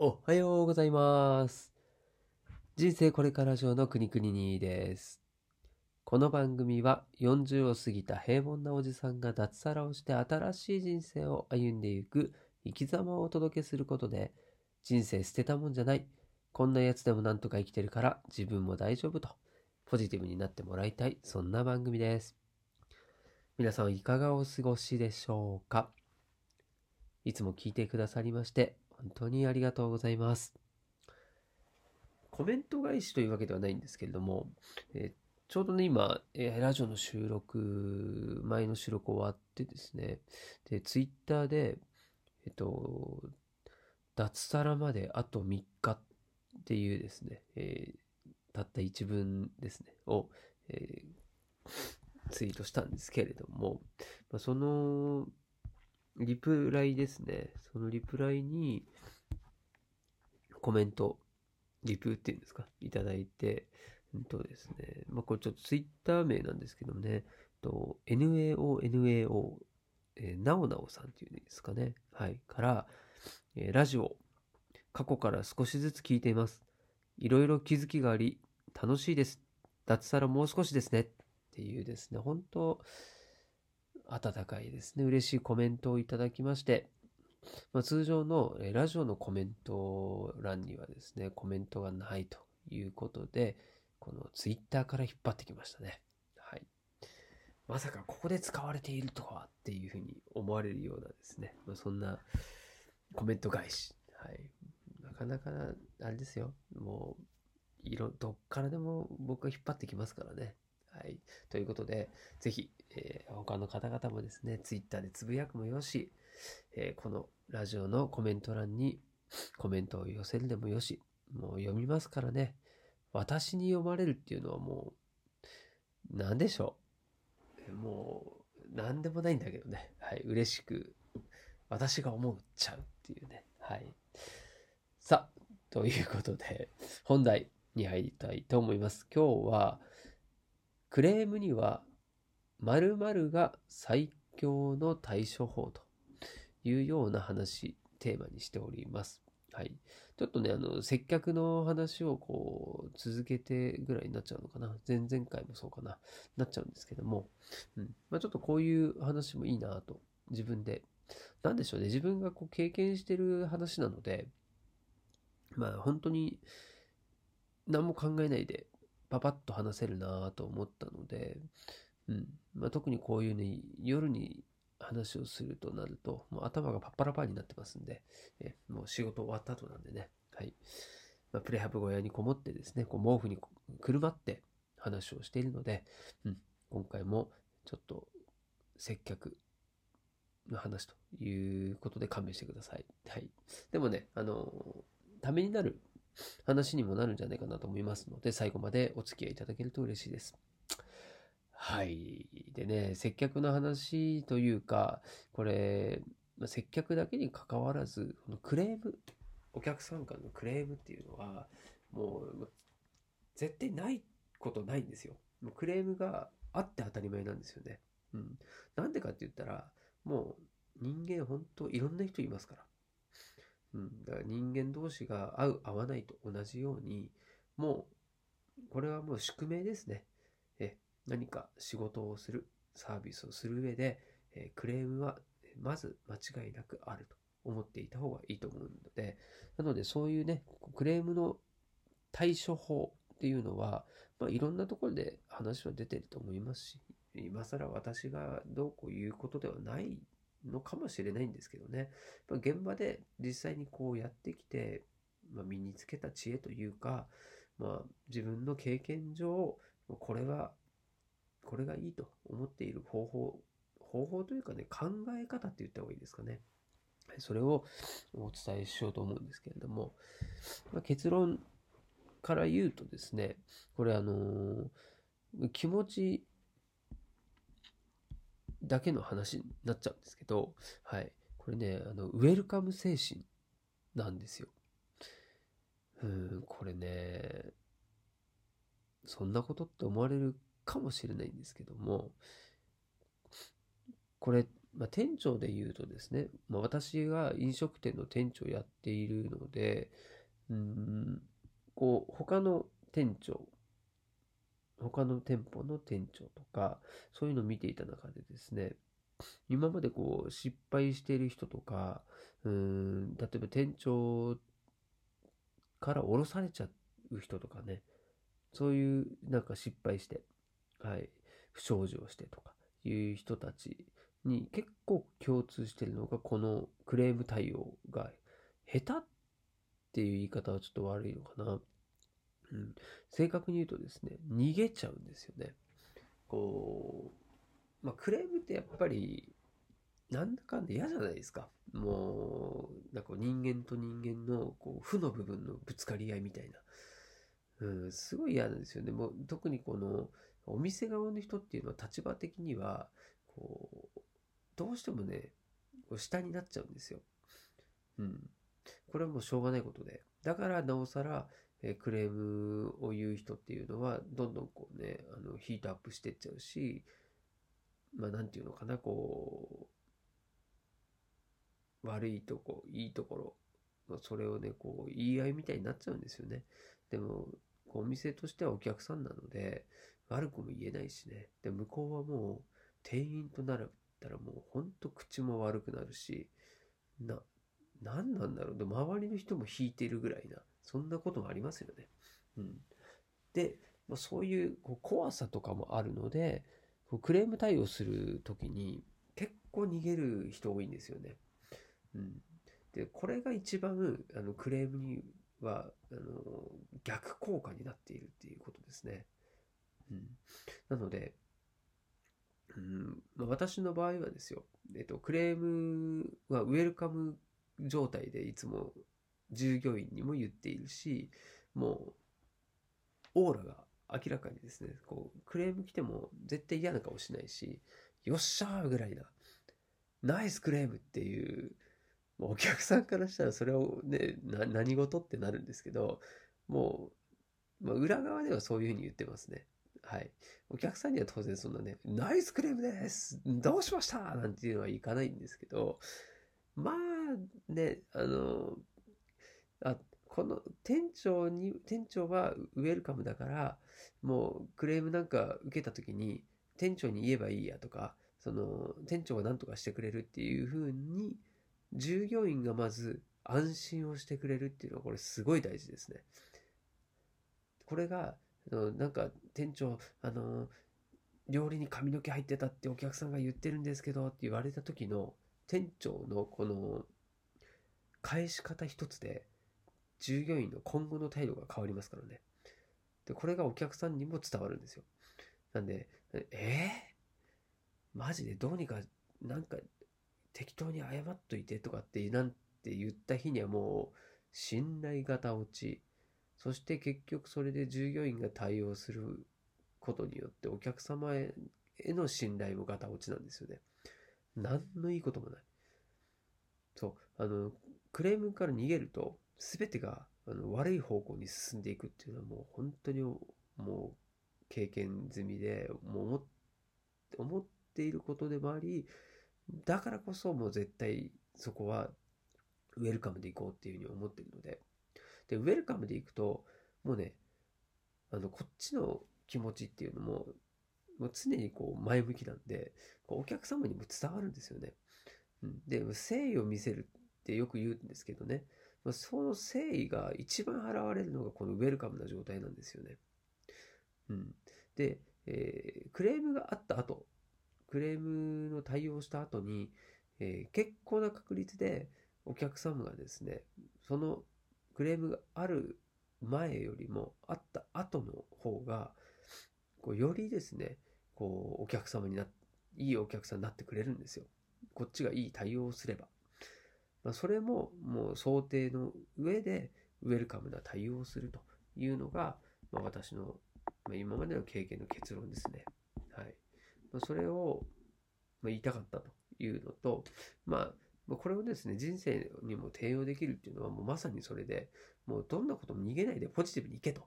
おはようございます。人生これから上の国々にです。この番組は40を過ぎた平凡なおじさんが脱サラをして新しい人生を歩んでいく生き様をお届けすることで人生捨てたもんじゃない。こんなやつでもなんとか生きてるから自分も大丈夫とポジティブになってもらいたい。そんな番組です。皆さんいかがお過ごしでしょうか？いつも聞いてくださりまして本当にありがとうございます。コメント返しというわけではないんですけれども、えちょうどね、今、えラジオの収録、前の収録終わってですね、で、ツイッターで、えっと、脱サラまであと3日っていうですね、えーたった一文ですね、を、えーツイートしたんですけれども、まあ、その、リプライですね、そのリプライに、コメント、リプっていうんですか、いただいて、うんとですね、まあ、これちょっとツイッター名なんですけどもね、と NAO、NAO、えーなおなおさんっていうんですかね、はい、から、えーラジオ、過去から少しずつ聞いています。いろいろ気づきがあり、楽しいです。脱サラもう少しですね。っていうですね、本当温かいですね、嬉しいコメントをいただきまして、まあ、通常のラジオのコメント欄にはですね、コメントがないということで、このツイッターから引っ張ってきましたね。はい。まさかここで使われているとはっていうふうに思われるようなですね、まあ、そんなコメント返し。はい。なかなか、あれですよ。もう、いろ、どっからでも僕が引っ張ってきますからね。はい。ということで、ぜひ、えー他の方々もですね、ツイッターでつぶやくもよし、えーこのラジオのコメント欄にコメントを寄せるでもよし、もう読みますからね。私に読まれるっていうのはもう、なんでしょう。もう、なんでもないんだけどね。はい。嬉しく、私が思っちゃうっていうね。はい。さあ、ということで、本題に入りたいと思います。今日は、クレームには〇〇が最強の対処法というような話、テーマにしております。はい。ちょっとね、あの、接客の話をこう、続けてぐらいになっちゃうのかな。前々回もそうかな。なっちゃうんですけども。うん。まあちょっとこういう話もいいなと、自分で。なんでしょうね。自分がこう経験してる話なので、まあ本当に何も考えないでパパッと話せるなと思ったので、うん。まあ特にこういうね、夜に話をするとなると、もう頭がパッパラパーになってますんで、えもう仕事終わった後なんでね、はい。まあ、プレハブ小屋にこもってですね、こう毛布にくるまって話をしているので、うん、今回もちょっと接客の話ということで勘弁してください。はい。でもね、あの、ためになる話にもなるんじゃないかなと思いますので、最後までお付き合いいただけると嬉しいです。はい。でね、接客の話というか、これ、接客だけに関わらず、このクレーム、お客さんからのクレームっていうのは、もう、絶対ないことないんですよ。もうクレームがあって当たり前なんですよね。うん。なんでかって言ったら、もう人間本当いろんな人いますから。うん。だから人間同士が合う合わないと同じように、もう、これはもう宿命ですね。え、何か仕事をする、サービスをする上で、えクレームはまず間違いなくあると思っていた方がいいと思うので、なのでそういうね、クレームの対処法っていうのは、まあ、いろんなところで話は出てると思いますし、今更私がどうこう言うことではないのかもしれないんですけどね、まあ、現場で実際にこうやってきて、まあ、身につけた知恵というか、まあ、自分の経験上、これはこれがいいと思っている方法、方法というかね、考え方って言った方がいいですかね。それをお伝えしようと思うんですけれども、まあ、結論から言うとですね、これあのー気持ちだけの話になっちゃうんですけど、はい。これね、あの、ウェルカム精神なんですよ。うん、これね、そんなことって思われるかもしれないんですけども、これ、まあ、店長で言うとですね、まあ、私が飲食店の店長をやっているので、うん、こう、他の店長、他の店舗の店長とか、そういうのを見ていた中でですね、今までこう、失敗している人とか、うん、例えば店長から降ろされちゃう人とかね、そういうなんか失敗して、はい、不祥事をしてとかいう人たちに結構共通してるのがこのクレーム対応が下手っていう言い方はちょっと悪いのかな。うん、正確に言うとですね、逃げちゃうんですよね。こう、まあ、クレームってやっぱり、なんだかんだ嫌じゃないですか。もう、なんか人間と人間のこう負の部分のぶつかり合いみたいな。うん、すごい嫌なんですよね。もう特にこのお店側の人っていうのは立場的には、こう、どうしてもね、下になっちゃうんですよ。うん。これはもうしょうがないことで。だからなおさら、えクレームを言う人っていうのは、どんどんこうね、あの、ヒートアップしてっちゃうし、まあなんていうのかな、こう、悪いとこ、いいところ、まあ、それをね、こう、言い合いみたいになっちゃうんですよね。でも、お店としてはお客さんなので、悪くも言えないしね。で、向こうはもう、店員となったらもう、ほんと口も悪くなるし、な、何なんだろう。で、周りの人も引いてるぐらいな、そんなこともありますよね。うん。で、まあ、そういうこう怖さとかもあるので、こうクレーム対応するときに結構逃げる人多いんですよね。うん。で、これが一番、あの、クレームには、あの、逆効果になっているっていうことですね。うん。なので、うんまあ、私の場合はですよ、えっと、クレームはウェルカム状態でいつも従業員にも言っているし、もう、オーラが明らかにですね、こう、クレーム来ても絶対嫌な顔しないし、よっしゃーぐらいな、ナイスクレームっていう、お客さんからしたらそれをね、何事ってなるんですけど、もう、まあ、裏側ではそういうふうに言ってますね。はい。お客さんには当然そんなね、ナイスクレームですどうしましたなんていうのはいかないんですけど、まあね、あの、あ、この店長に、店長はウェルカムだから、もうクレームなんか受けた時に、店長に言えばいいやとか、その、店長が何とかしてくれるっていう風に、従業員がまず安心をしてくれるっていうのはこれすごい大事ですね。これが、なんか店長、あの、料理に髪の毛入ってたってお客さんが言ってるんですけどって言われた時の店長のこの返し方一つで従業員の今後の態度が変わりますからね。で、これがお客さんにも伝わるんですよ。なんで、えー、マジでどうにか、なんか適当に謝っといてとかってなんて言った日にはもう信頼型落ち。そして結局それで従業員が対応することによってお客様への信頼も型落ちなんですよね。何のいいこともない。そう、あの、クレームから逃げると全てがあの悪い方向に進んでいくっていうのはもう本当にもう経験済みで、もう思っていることでもあり、だからこそもう絶対そこはウェルカムでいこうっていうふうに思ってるので。で、ウェルカムでいくと、もうね、あの、こっちの気持ちっていうのも、もう常にこう前向きなんで、こうお客様にも伝わるんですよね。うん、で、誠意を見せるってよく言うんですけどね、まあ、その誠意が一番現れるのがこのウェルカムな状態なんですよね。うん。で、えー、クレームがあった後、クレームの対応した後に、えー、結構な確率でお客様がですね、そのクレームがある前よりもあった後の方が、こうよりですね、こうお客様にな、いいお客さんになってくれるんですよ。こっちがいい対応をすれば。まあ、それももう想定の上でウェルカムな対応をするというのが、まあ、私の、ま、今までの経験の結論ですね。はい。ま、それを、ま、言いたかったというのと、まあ、これをですね、人生にも転用できるっていうのはもうまさにそれで、もうどんなことも逃げないでポジティブにいけと、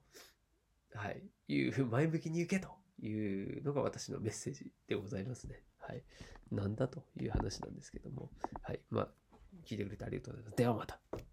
はい、いう前向きに行けというのが私のメッセージでございますね。はい。なんだという話なんですけども。はい。まあ、聞いてくれてありがとうございます。ではまた。